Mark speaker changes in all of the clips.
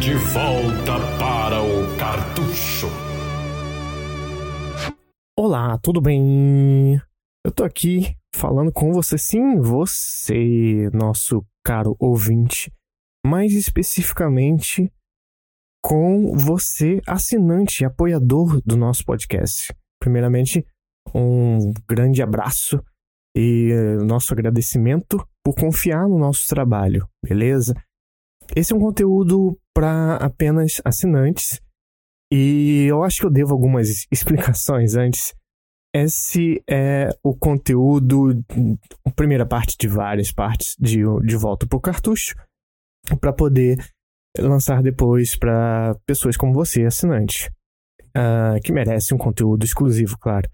Speaker 1: De volta para o cartucho.
Speaker 2: Olá, tudo bem? Eu tô aqui falando com você, sim, você, nosso caro ouvinte, mais especificamente com você, assinante, apoiador do nosso podcast. Primeiramente, um grande abraço e nosso agradecimento por confiar no nosso trabalho, beleza? Esse é um conteúdo para apenas assinantes e eu acho que eu devo algumas explicações antes. Esse é o conteúdo, primeira parte de várias partes de, de volta para o cartucho, para poder lançar depois para pessoas como você, assinante, uh, que merece um conteúdo exclusivo, claro.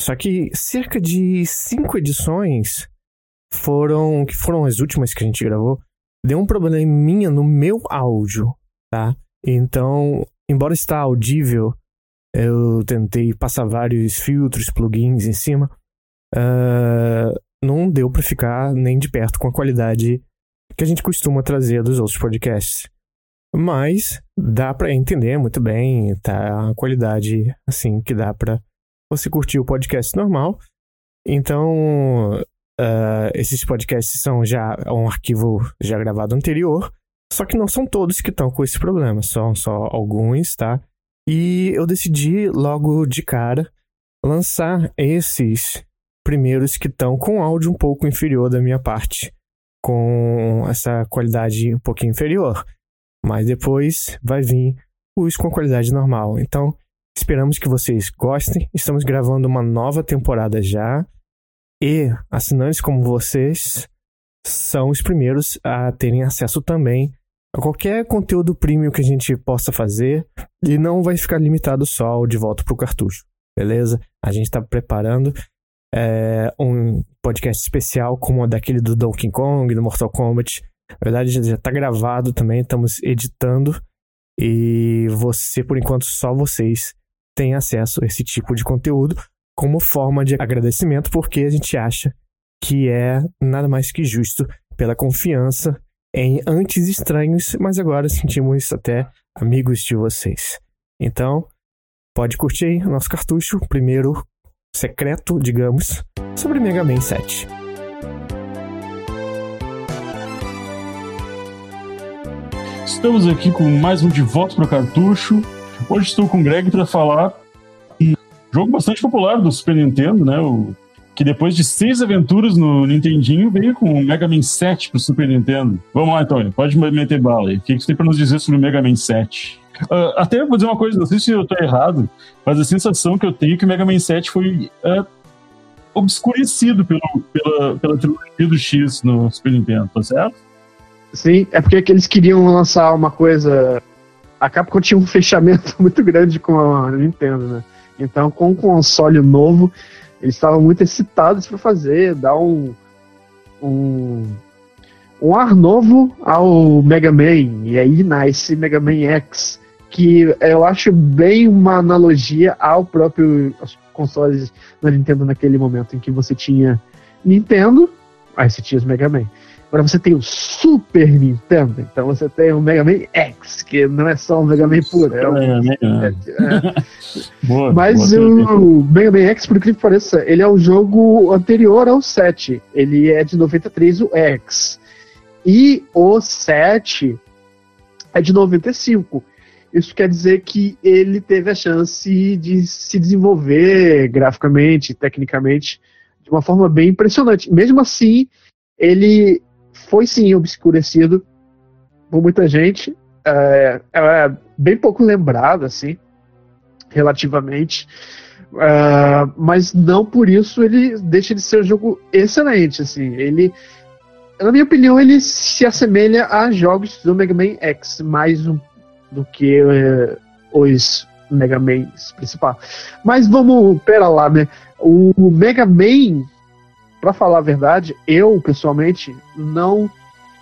Speaker 2: Só que cerca de cinco edições foram, que foram as últimas que a gente gravou, deu um probleminha no meu áudio, tá? Então, embora está audível, eu tentei passar vários filtros, plugins em cima, uh, não deu para ficar nem de perto com a qualidade que a gente costuma trazer dos outros podcasts. Mas dá para entender muito bem, tá a qualidade assim que dá para você curtir o podcast normal. Então, uh, esses podcasts são já um arquivo já gravado anterior, só que não são todos que estão com esse problema, são só alguns, tá? E eu decidi logo de cara lançar esses primeiros que estão com áudio um pouco inferior da minha parte, com essa qualidade um pouquinho inferior. Mas depois vai vir os com qualidade normal. Então, esperamos que vocês gostem. Estamos gravando uma nova temporada já. E assinantes como vocês são os primeiros a terem acesso também a qualquer conteúdo premium que a gente possa fazer. E não vai ficar limitado só ao de volta para o cartucho. Beleza? A gente está preparando é, um podcast especial como daquele do Donkey Kong, do Mortal Kombat na verdade, já está gravado também, estamos editando. E você, por enquanto, só vocês têm acesso a esse tipo de conteúdo como forma de agradecimento, porque a gente acha que é nada mais que justo pela confiança em antes estranhos, mas agora sentimos até amigos de vocês. Então, pode curtir aí o nosso cartucho, primeiro secreto, digamos, sobre Mega Man 7.
Speaker 3: Estamos aqui com mais um De Volta para o Cartucho. Hoje estou com o Greg para falar jogo bastante popular do Super Nintendo, né? O, que depois de seis aventuras no Nintendinho veio com o Mega Man 7 para o Super Nintendo. Vamos lá, Antônio, pode meter bala aí. O que você tem para nos dizer sobre o Mega Man 7? Uh, ah, até vou dizer uma coisa, não sei se eu estou errado, mas a sensação que eu tenho é que o Mega Man 7 foi uh, obscurecido pelo, pela, pela trilogia do X no Super Nintendo, tá certo?
Speaker 4: Sim, é porque eles queriam lançar uma coisa. A Capcom tinha um fechamento muito grande com a Nintendo, né? Então, com o console novo, eles estavam muito excitados para fazer, dar um, um, um ar novo ao Mega Man. E aí nasce Mega Man X, que eu acho bem uma analogia ao próprio aos consoles da Nintendo naquele momento em que você tinha Nintendo, aí você tinha os Mega Man. Agora você tem o Super Nintendo, então você tem o Mega Man X, que não é só um Mega Man puro. É um, é, é, boa, Mas boa, o Mega Man X, por incrível que pareça, ele é um jogo anterior ao 7. Ele é de 93, o X. E o 7 é de 95. Isso quer dizer que ele teve a chance de se desenvolver graficamente, tecnicamente, de uma forma bem impressionante. Mesmo assim, ele foi sim obscurecido por muita gente. É, é bem pouco lembrado, assim, relativamente. É, mas não por isso ele deixa de ser um jogo excelente, assim. Ele, na minha opinião, ele se assemelha a jogos do Mega Man X mais um, do que é, os Mega Man principal. Mas vamos, pera lá, né? O Mega Man para falar a verdade, eu pessoalmente não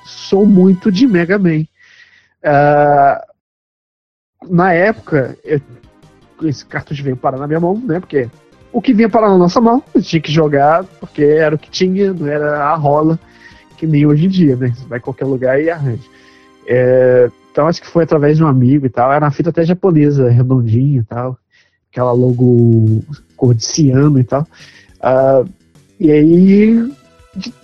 Speaker 4: sou muito de Mega Man. Uh, na época, eu, esse cartucho veio parar na minha mão, né? Porque o que vinha parar na nossa mão, a gente tinha que jogar, porque era o que tinha, não era a rola que nem hoje em dia, né? Você vai em qualquer lugar e arranja. É, então acho que foi através de um amigo e tal. Era uma fita até japonesa, redondinha e tal. Aquela logo cor de ciano e tal. Uh, e aí,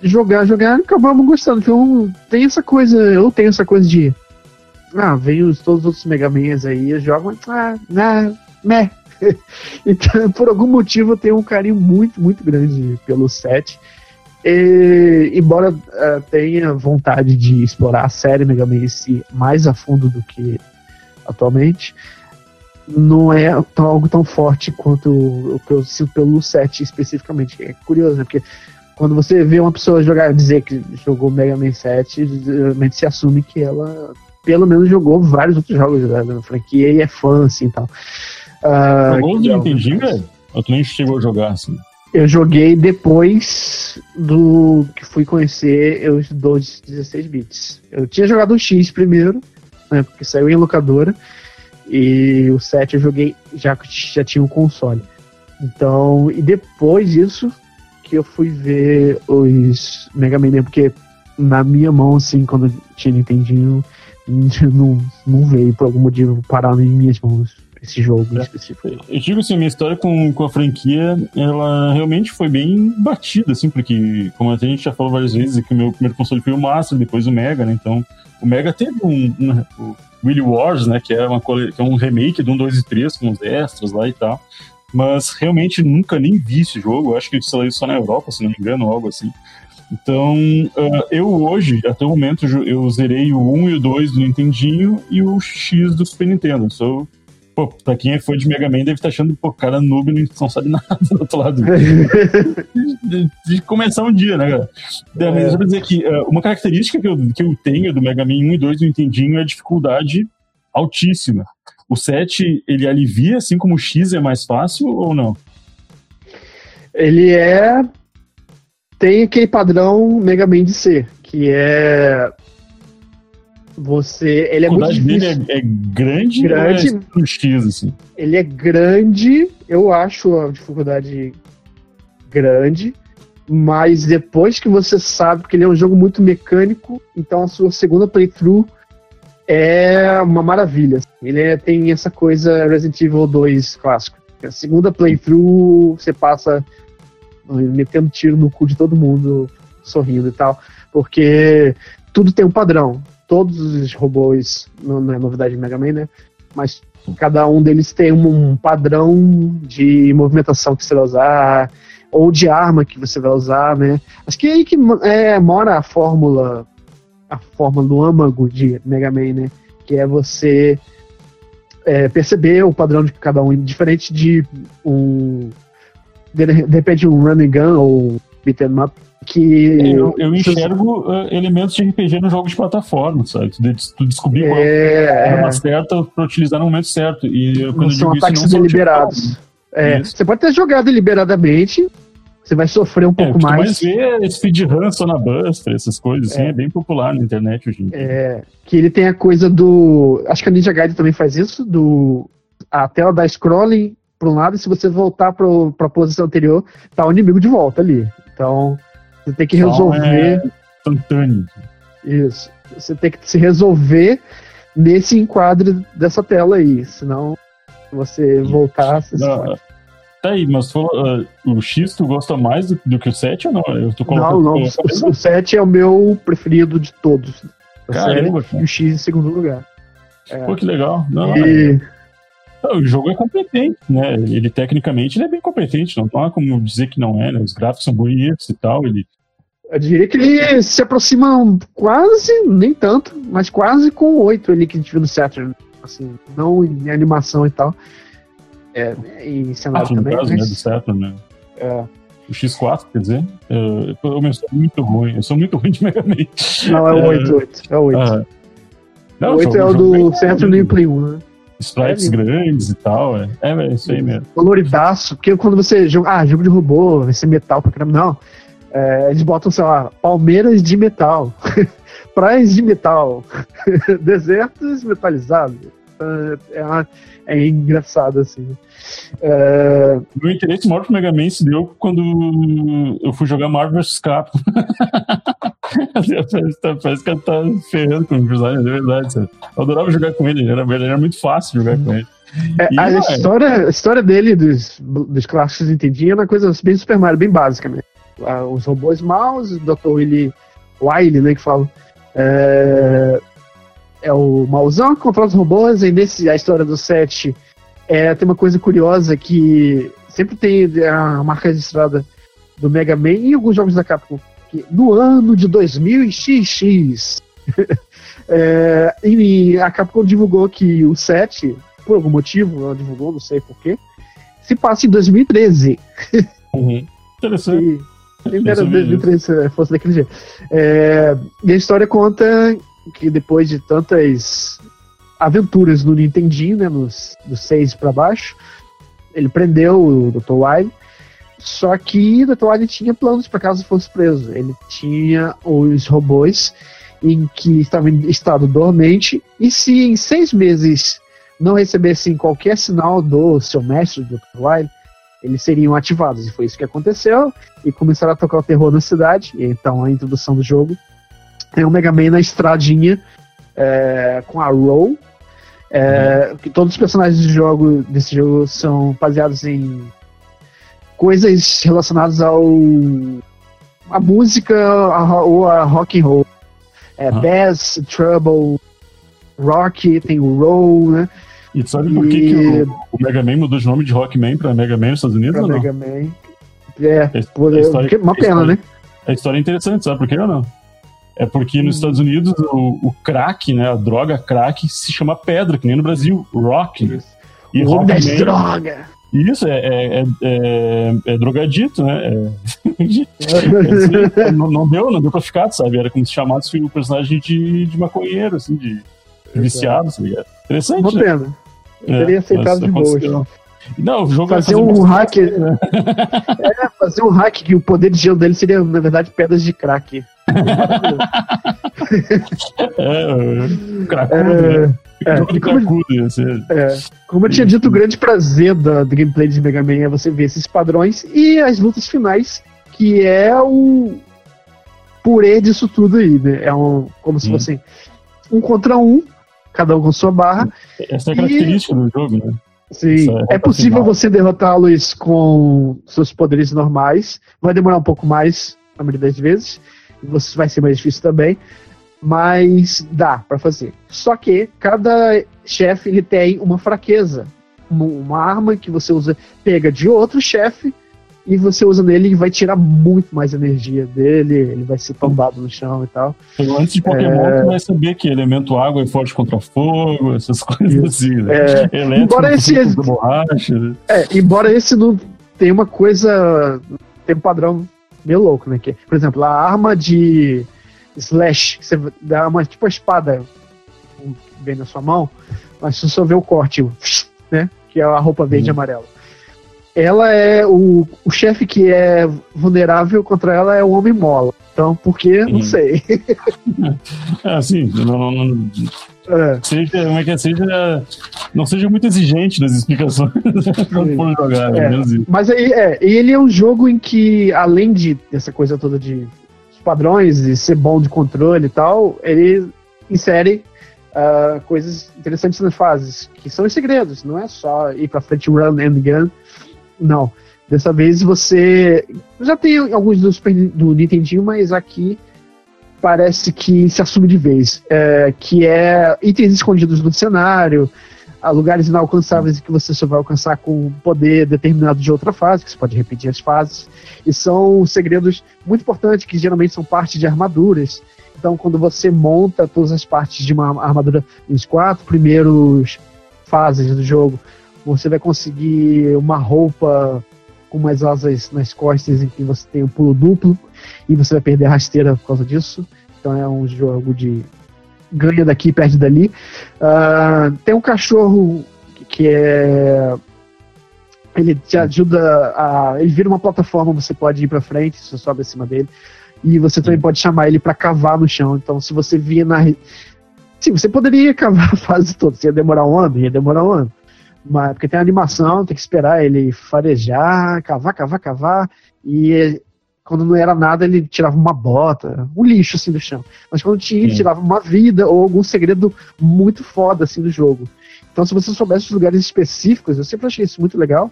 Speaker 4: jogar, jogar, acabamos gostando. Então tem essa coisa, eu tenho essa coisa de. Ah, vem os, todos os outros Mega Mans aí, jogo, ah, né, né. então, por algum motivo, eu tenho um carinho muito, muito grande pelo set. E, embora uh, tenha vontade de explorar a série Mega Man si mais a fundo do que atualmente, não é tão, algo tão forte quanto o que eu sinto pelo set especificamente. É curioso, né? Porque quando você vê uma pessoa jogar, dizer que jogou Mega Man 7, geralmente se assume que ela pelo menos jogou vários outros jogos da, da franquia e é fã, assim, tal.
Speaker 3: Uh, jogou do Nintendinho, velho? Ou tu nem chegou a jogar, assim?
Speaker 4: Eu joguei depois do que fui conhecer os dois 16 bits. Eu tinha jogado o X primeiro, né, porque saiu em locadora, e o 7 eu joguei já que já tinha um console. Então, e depois disso que eu fui ver os Mega Man, porque na minha mão, assim, quando tinha Nintendinho, não, não veio por algum motivo parar em minhas mãos esse jogo em é. específico.
Speaker 3: Eu digo assim, a minha história com, com a franquia, ela realmente foi bem batida, assim, porque, como a gente já falou várias vezes, que o meu primeiro console foi o Master, depois o Mega, né? Então, o Mega teve um, um o Willy Wars, né? Que é, uma, que é um remake do 1, 2 e 3 com os extras lá e tal. Mas realmente nunca nem vi esse jogo. Acho que saiu só na Europa, se não me engano, algo assim. Então, uh, eu hoje, até o momento, eu zerei o 1 e o 2 do Nintendinho e o X do Super Nintendo. Sou Pô, pra quem é fã de Mega Man deve estar tá achando, pô, cara noob não sabe nada do outro lado. de, de, começar um dia, né, cara? É. Mas eu vou dizer que uh, uma característica que eu, que eu tenho do Mega Man 1 e 2 do Nintendinho é a dificuldade altíssima. O 7, ele alivia, assim como o X é mais fácil ou não?
Speaker 4: Ele é. Tem aquele padrão Mega Man de ser, que é você, ele é muito difícil.
Speaker 3: dele é, é grande,
Speaker 4: grande
Speaker 3: é X, assim?
Speaker 4: Ele é grande, eu acho a dificuldade grande, mas depois que você sabe que ele é um jogo muito mecânico, então a sua segunda playthrough é uma maravilha. Ele é, tem essa coisa Resident Evil 2 clássico. A segunda playthrough você passa metendo tiro no cu de todo mundo, sorrindo e tal, porque tudo tem um padrão todos os robôs, não é novidade de Mega Man, né? Mas cada um deles tem um padrão de movimentação que você vai usar, ou de arma que você vai usar, né? Acho que é aí que é, mora a fórmula, a fórmula do âmago de Mega Man, né? Que é você é, perceber o padrão de cada um, diferente de um de, de repente um run and gun ou beat'em up que
Speaker 3: eu, eu enxergo uh, elementos de RPG no jogo de plataforma, sabe? Tu, tu descobrir é, qual é a arma certa para utilizar no momento certo. E
Speaker 4: quando são ataques isso, não deliberados. Tipo, é, você pode ter jogado deliberadamente, você vai sofrer um é, pouco mais.
Speaker 3: Mas ver speedrun só na Buster, essas coisas, assim, é. é bem popular na internet hoje em dia.
Speaker 4: É, que ele tem a coisa do. Acho que a Ninja Gaiden também faz isso, do. A tela dá scrolling para um lado e se você voltar para a posição anterior, tá o inimigo de volta ali. Então, você tem que resolver. É
Speaker 3: instantâneo.
Speaker 4: Isso. Você tem que se resolver nesse enquadre dessa tela aí. Senão, você voltar, você
Speaker 3: não, Tá aí, mas uh, o X tu gosta mais do, do, que o 7 ou não? Eu
Speaker 4: tô não, não. O, o 7 é o meu preferido de todos.
Speaker 3: Caramba,
Speaker 4: série, e o X em segundo lugar.
Speaker 3: É. Pô, que legal. Não, e... é... O jogo é competente, né? Ele tecnicamente ele é bem competente, não há como dizer que não é, né? Os gráficos são bonitos e tal, ele
Speaker 4: eu diria que ele se aproxima quase, nem tanto, mas quase com o 8 ali que a gente viu no Saturn. Assim, não em animação e tal. É, em cenário ah, também.
Speaker 3: Caso, mas... né, do Saturn, né?
Speaker 4: É.
Speaker 3: O X4, quer dizer? Eu, eu, eu sou muito ruim. Eu sou muito ruim de Mega Man.
Speaker 4: Não, é o 8, 8. É o 8. Ah. Não, o 8 é o do Saturn e Play 1, né?
Speaker 3: Sprites é, grandes e tal, é. É, é isso aí mesmo.
Speaker 4: Coloridaço, porque quando você joga. Ah, jogo de robô, vai ser metal pra caramba. Não. É, eles botam, sei lá, palmeiras de metal, praias de metal, desertos metalizados. É, é, é engraçado, assim.
Speaker 3: É... Meu interesse maior pro Mega Man se deu quando eu fui jogar Marvel vs Capcom. Parece que ela tá ferrando com o personagem, é verdade. Sabe? Eu adorava jogar com ele, era, era muito fácil jogar com ele.
Speaker 4: É,
Speaker 3: E,
Speaker 4: a,
Speaker 3: ué,
Speaker 4: história, a história dele, dos, dos clássicos entendi, é uma coisa bem Super Mario, bem básica, né? Os robôs maus, o Dr. Willy Wily, né, que fala. É, é o mauzão que controla os robôs, e nesse, a história do 7 é, tem uma coisa curiosa que sempre tem a marca registrada do Mega Man e alguns jogos da Capcom. Que no ano de 2000XX, é, e a Capcom divulgou que o 7, por algum motivo, ela divulgou, não sei porquê, se passa em 2013.
Speaker 3: uhum. Interessante.
Speaker 4: E
Speaker 3: sabia
Speaker 4: 2013 fosse daquele jeito. É, e a história conta que depois de tantas aventuras no Nintendinho, né, nos, dos seis pra baixo, ele prendeu o Dr. Wily. Só que Dr. Wily tinha planos para caso fosse preso. Ele tinha os robôs em que estavam em estado dormente e se em seis meses não recebessem qualquer sinal do seu mestre, Dr. Wily, eles seriam ativados. E foi isso que aconteceu. E começaram a tocar o terror na cidade. E então a introdução do jogo é o Mega Man na estradinha é, com a Roll. É, que todos os personagens do jogo, desse jogo são baseados em coisas relacionadas ao a música a, ou a rock and roll. É,
Speaker 3: Ah.
Speaker 4: Bass, Trouble, Rock, tem o Roll, né?
Speaker 3: E tu sabe por que,
Speaker 4: E-
Speaker 3: que o, o Mega Man mudou de nome de Rockman pra Mega Man nos Estados Unidos
Speaker 4: Pra
Speaker 3: ou não?
Speaker 4: Mega Man. É,
Speaker 3: A his-
Speaker 4: por-
Speaker 3: história-
Speaker 4: que- uma pena,
Speaker 3: história-
Speaker 4: né?
Speaker 3: A história é interessante, sabe por quê ou não? É porque
Speaker 4: Hum.
Speaker 3: nos Estados Unidos o, o crack, né, a droga crack se chama pedra, que nem no Brasil, rock. E
Speaker 4: o
Speaker 3: Rockman,
Speaker 4: drogas.
Speaker 3: Isso é, é, é, é- é drogadito, né? É- é- não, não deu, não deu pra ficar, sabe? Era como se chamasse o personagem de, de maconheiro, assim, de viciado, tá ligado? Interessante,
Speaker 4: Uma
Speaker 3: né?
Speaker 4: pena. Eu teria aceitado de boas.
Speaker 3: aconteceu. Não, o jogo
Speaker 4: Fazer
Speaker 3: fazer
Speaker 4: um hack. É, fazer um hack que o poder de gelo dele seria, na verdade, pedras de crack.
Speaker 3: É, cracudo, né?
Speaker 4: É, e como-
Speaker 3: ser.
Speaker 4: é, como eu tinha dito, o grande prazer da, do gameplay de Mega Man é você ver esses padrões e as lutas finais, que é o purê disso tudo aí, né? É um, como se
Speaker 3: Hum.
Speaker 4: fosse um contra um, cada um com sua barra.
Speaker 3: Essa é a
Speaker 4: E-
Speaker 3: característica do jogo, né?
Speaker 4: Sim,
Speaker 3: é
Speaker 4: é possível
Speaker 3: final.
Speaker 4: você derrotá-los com seus poderes normais. Vai demorar um pouco mais, na maioria das vezes. E você vai ser mais difícil também. Mas dá pra fazer. Só que cada chefe ele tem uma fraqueza. Uma, arma que você usa, pega de outro chefe e você usa nele e vai tirar muito mais energia dele. Ele vai ser tombado no chão e tal.
Speaker 3: Antes de Pokémon, tu vai saber que elemento água é forte contra fogo, essas coisas assim, né?
Speaker 4: É,
Speaker 3: Elétrico
Speaker 4: embora esse-
Speaker 3: borracha, né?
Speaker 4: É, embora esse não tenha uma coisa. Tem um padrão meio louco, né? Que, por exemplo, a arma de slash, que você dá uma tipo a espada bem na sua mão, mas você só vê o corte, né? Que é a roupa verde e
Speaker 3: Uhum.
Speaker 4: amarela. Ela é o, o chefe que é vulnerável contra ela é o homem mola. Então, por quê? Não sei.
Speaker 3: É, assim, não, não, não-
Speaker 4: É,
Speaker 3: seja, como é que é, seja, não seja muito exigente nas explicações for jogar,
Speaker 4: É.
Speaker 3: é.
Speaker 4: Mas aí, é, ele é um jogo em que, além de dessa coisa toda de padrões e ser bom de controle e tal, ele insere ah, coisas interessantes nas fases, que são os segredos, não é só ir pra frente run and gun, não. Dessa vez você já tem alguns do, Super, do Nintendinho, mas aqui parece que se assume de vez, é, que é itens escondidos no cenário, a lugares inalcançáveis que você só vai alcançar com um poder determinado de outra fase, que você pode repetir as fases. E são segredos muito importantes que geralmente são parte de armaduras. Então, quando você monta todas as partes de uma armadura nos quatro primeiros fases do jogo, você vai conseguir uma roupa com umas asas nas costas em que você tem o pulo duplo e você vai perder a rasteira por causa disso. Então é um jogo de ganha daqui, perde dali. Ah, tem um cachorro que é. Ele te ajuda a. Ele vira uma plataforma, você pode ir pra frente, você sobe acima dele. E você também pode chamar ele pra cavar no chão. Então, se você vir na. Sim, você poderia cavar a fase toda. Se ia demorar um ano, ia demorar um ano. Mas, porque tem a animação, tem que esperar ele farejar, cavar, cavar, cavar. E quando não era nada, ele tirava uma bota, um lixo assim do chão. Mas quando tinha, ele
Speaker 3: Sim.
Speaker 4: tirava uma vida ou algum segredo muito foda assim do jogo. Então, se você soubesse os lugares específicos, eu sempre achei isso muito legal.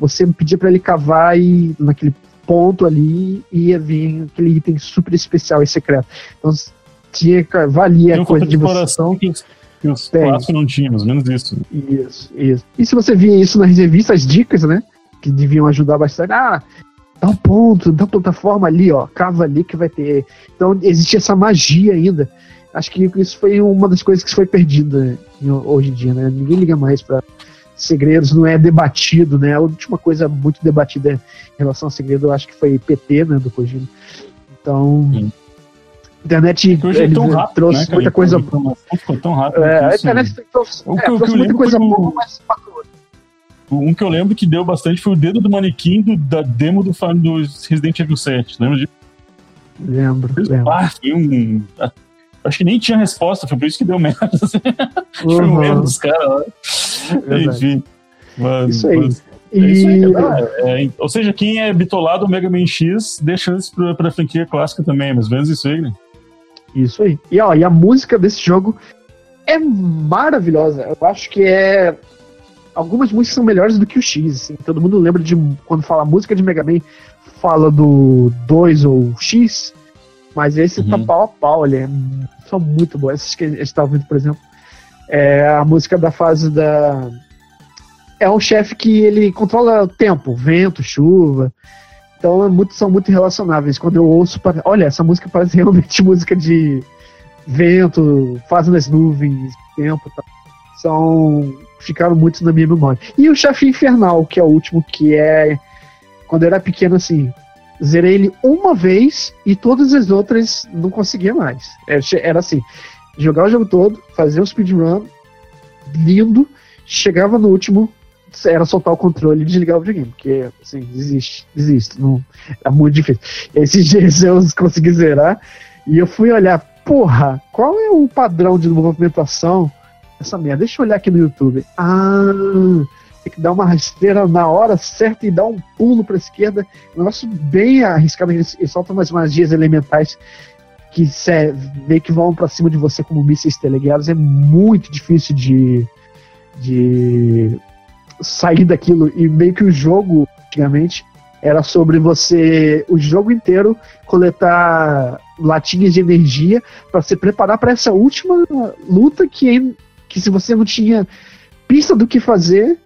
Speaker 4: Você pedia pra ele cavar e naquele ponto ali ia vir aquele item super especial e secreto. Então, tinha, valia a coisa
Speaker 3: de
Speaker 4: de você.
Speaker 3: exploração que os, que os
Speaker 4: Tem.
Speaker 3: clássicos não tinham, mais ou menos isso.
Speaker 4: Isso, isso. E se você via isso nas revistas, dicas, né? Que deviam ajudar bastante. Ah, dá um ponto, dá uma plataforma ali, ó. Cava ali que vai ter. Então existia essa magia ainda. Acho que isso foi uma das coisas que foi perdida em- hoje em dia, né? Ninguém liga mais pra segredos, não é debatido, né? A última coisa muito debatida em relação a segredo, eu acho que foi PT, né? Do Kojima. Então.
Speaker 3: Sim.
Speaker 4: A internet
Speaker 3: é
Speaker 4: ele
Speaker 3: rápido,
Speaker 4: trouxe
Speaker 3: né, cara?
Speaker 4: muita coisa.
Speaker 3: A informação ficou tão rápido.
Speaker 4: É, a
Speaker 3: isso-
Speaker 4: internet trouxe, é, trouxe muita coisa boa, mas matou.
Speaker 3: Um que eu lembro que deu bastante foi o dedo do manequim do- da demo do, do Resident Evil 7. Lembra disso?
Speaker 4: Lembro, lembro.
Speaker 3: Ah, foi um. ah, Acho que nem tinha resposta, foi por isso que deu merda. assim. Foi um
Speaker 4: Uhum,
Speaker 3: erro dos caras lá.
Speaker 4: verdade.
Speaker 3: Enfim. Mas,
Speaker 4: Isso aí.
Speaker 3: mas é isso aí, cara. É, ou seja, quem é bitolado ao Mega Man X dê chance pra, pra franquia clássica também, mas menos isso aí, né?
Speaker 4: isso aí. E, ó, e a música desse jogo é maravilhosa. Eu acho que é. Algumas músicas são melhores do que o X. Assim. Todo mundo lembra de quando fala música de Mega Man, fala do 2 ou X. Mas esse tá
Speaker 3: Uhum.
Speaker 4: pau a pau, ele é, são muito boas. Essas que a gente tá ouvindo, por exemplo, é a música da fase da. É um chefe que ele controla o tempo, vento, chuva. Então é muito- são muito relacionáveis. Quando eu ouço, olha, essa música parece realmente música de vento, fase nas nuvens, tempo e tal. São. Ficaram muito na minha memória. E o chefe infernal, que é o último, que é. Quando eu era pequeno, assim. Zerei ele uma vez e todas as outras não conseguia mais. Era, era assim: jogar o jogo todo, fazer um speedrun lindo, chegava no último, era soltar o controle e desligar o videogame, porque, assim, desiste, desiste, não, é muito difícil. Esses dias eu consegui zerar e eu fui olhar, porra, qual é o padrão de movimentação dessa merda? Deixa eu olhar aqui no YouTube. Ah, tem que dar uma rasteira na hora certa e dar um pulo pra esquerda. Um negócio bem arriscado, ele ele solta umas magias elementais que cê, meio que vão pra cima de você como mísseis teleguiados. É muito difícil de, de sair daquilo. E meio que o jogo, antigamente, era sobre você, o jogo inteiro, coletar latinhas de energia para se preparar para essa última luta que, que se você não tinha pista do que fazer,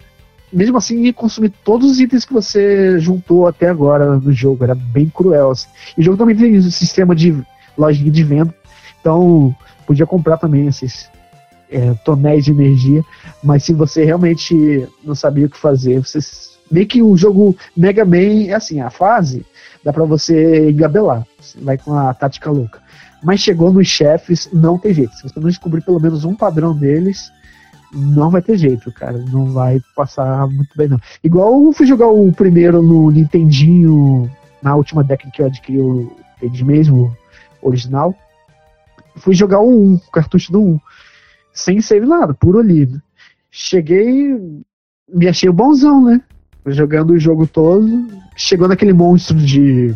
Speaker 4: mesmo assim ia consumir todos os itens que você juntou até agora no jogo. Era bem cruel. assim. E o jogo também tem um sistema de lojinha de venda, então podia comprar também esses é, tonéis de energia. Mas se você realmente não sabia o que fazer, você meio que o jogo Mega Man é assim, a fase dá pra você engabelar, você vai com a tática louca. Mas chegou nos chefes, não tem jeito. Se você não descobrir pelo menos um padrão deles, não vai ter jeito, cara. Não vai passar muito bem, não. Igual eu fui jogar o primeiro no Nintendinho, na última década que eu adquiri o Nintendo mesmo, original. Fui jogar o 1, o cartucho do 1. Sem save nada, puro ali. Cheguei, me achei bonzão, né? Jogando o jogo todo. Chegou naquele monstro de.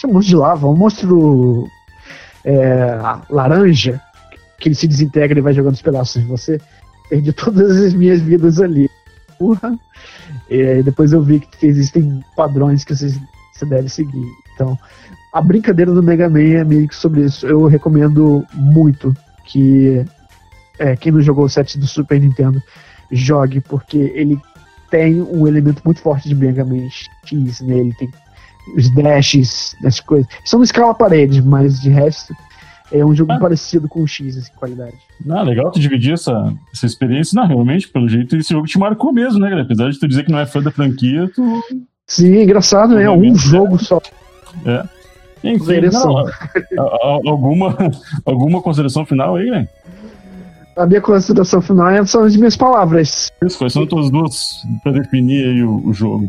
Speaker 4: Chama monstro de lava, um monstro é, laranja, que ele se desintegra e vai jogando os pedaços de você. Perdi todas as minhas vidas ali. Porra. E aí depois eu vi que existem padrões que vocês, você deve seguir. Então, a brincadeira do Mega Man é meio que sobre isso. Eu recomendo muito que é, quem não jogou o set do Super Nintendo jogue, porque ele tem um elemento muito forte de Mega Man X nele. Tem os dashes, as coisas. Só não escala a parede, mas de resto é um jogo
Speaker 3: Ah.
Speaker 4: parecido com o X, assim, qualidade.
Speaker 3: Ah, legal tu dividir essa, essa experiência. Não, realmente, pelo jeito, esse jogo te marcou mesmo, né, cara? Apesar de tu dizer que não é fã da franquia, tu.
Speaker 4: Sim, engraçado, né? É um
Speaker 3: Realmente,
Speaker 4: jogo só.
Speaker 3: Enfim,
Speaker 4: Vereção.
Speaker 3: não, alguma, alguma consideração final aí, né?
Speaker 4: A minha consideração final é- são as minhas palavras.
Speaker 3: Isso, quais são as tuas duas pra definir aí o, o jogo?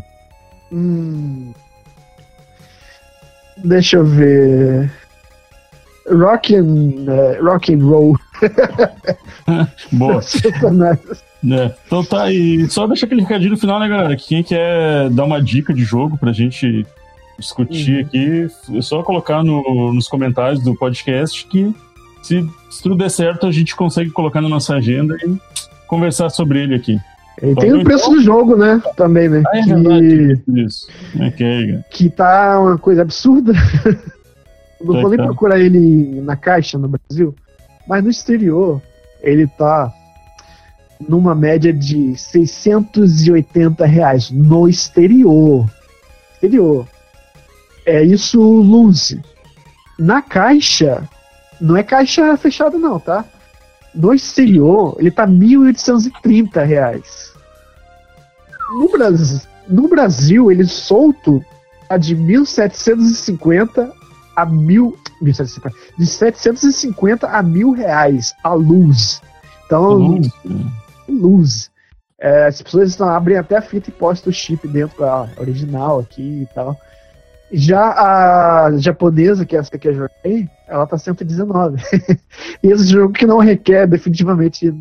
Speaker 4: Hum. Deixa eu ver. Rock and, eh, rock and roll.
Speaker 3: Boa. Né? Então tá, e só deixa aquele recadinho no final, né, galera? Que quem quer dar uma dica de jogo pra gente discutir aqui. É só colocar no- nos comentários do podcast que se, se tudo der certo, a gente consegue colocar na nossa agenda e conversar sobre ele aqui.
Speaker 4: E tem o preço do jogo, né? Também, né?
Speaker 3: Ah, é
Speaker 4: que,
Speaker 3: verdade. Isso. Ok.
Speaker 4: que tá uma coisa absurda. Não
Speaker 3: Tá,
Speaker 4: vou nem
Speaker 3: tá.
Speaker 4: procurar ele na caixa no Brasil, mas no exterior ele tá numa média de 680 reais no exterior. Exterior. É isso, Luzi. Na caixa, não é caixa fechada não, tá? No exterior, ele tá 1.830 reais. No Brasil, no Brasil, ele solto a de 1.750 a 1.000... 1.750, de 750 a mil reais a luz. Então,
Speaker 3: Luz.
Speaker 4: luz. É, as pessoas estão, abrem até a fita e postam o chip dentro da original aqui e tal. Já a japonesa, que é essa que eu joguei, ela tá 119. e esse jogo que não requer, definitivamente,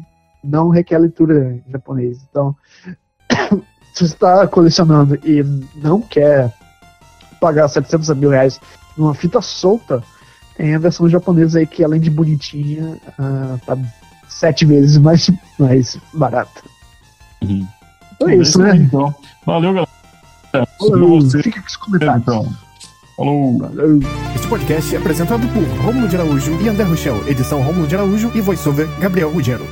Speaker 4: não requer leitura em japonês. Então, se você está colecionando e não quer pagar 700 mil reais numa fita solta, tem a versão japonesa aí que, além de bonitinha, ah, tá sete vezes mais, mais barata.
Speaker 3: Uhum.
Speaker 4: Então é isso, né?
Speaker 3: Então, valeu, galera.
Speaker 4: Falou,
Speaker 3: você,
Speaker 4: Fica com os comentários.
Speaker 3: então. Falou.
Speaker 2: Este podcast é apresentado por Romulo de Araújo e André Rochel, edição Romulo de Araújo e voiceover Gabriel Ruggiero.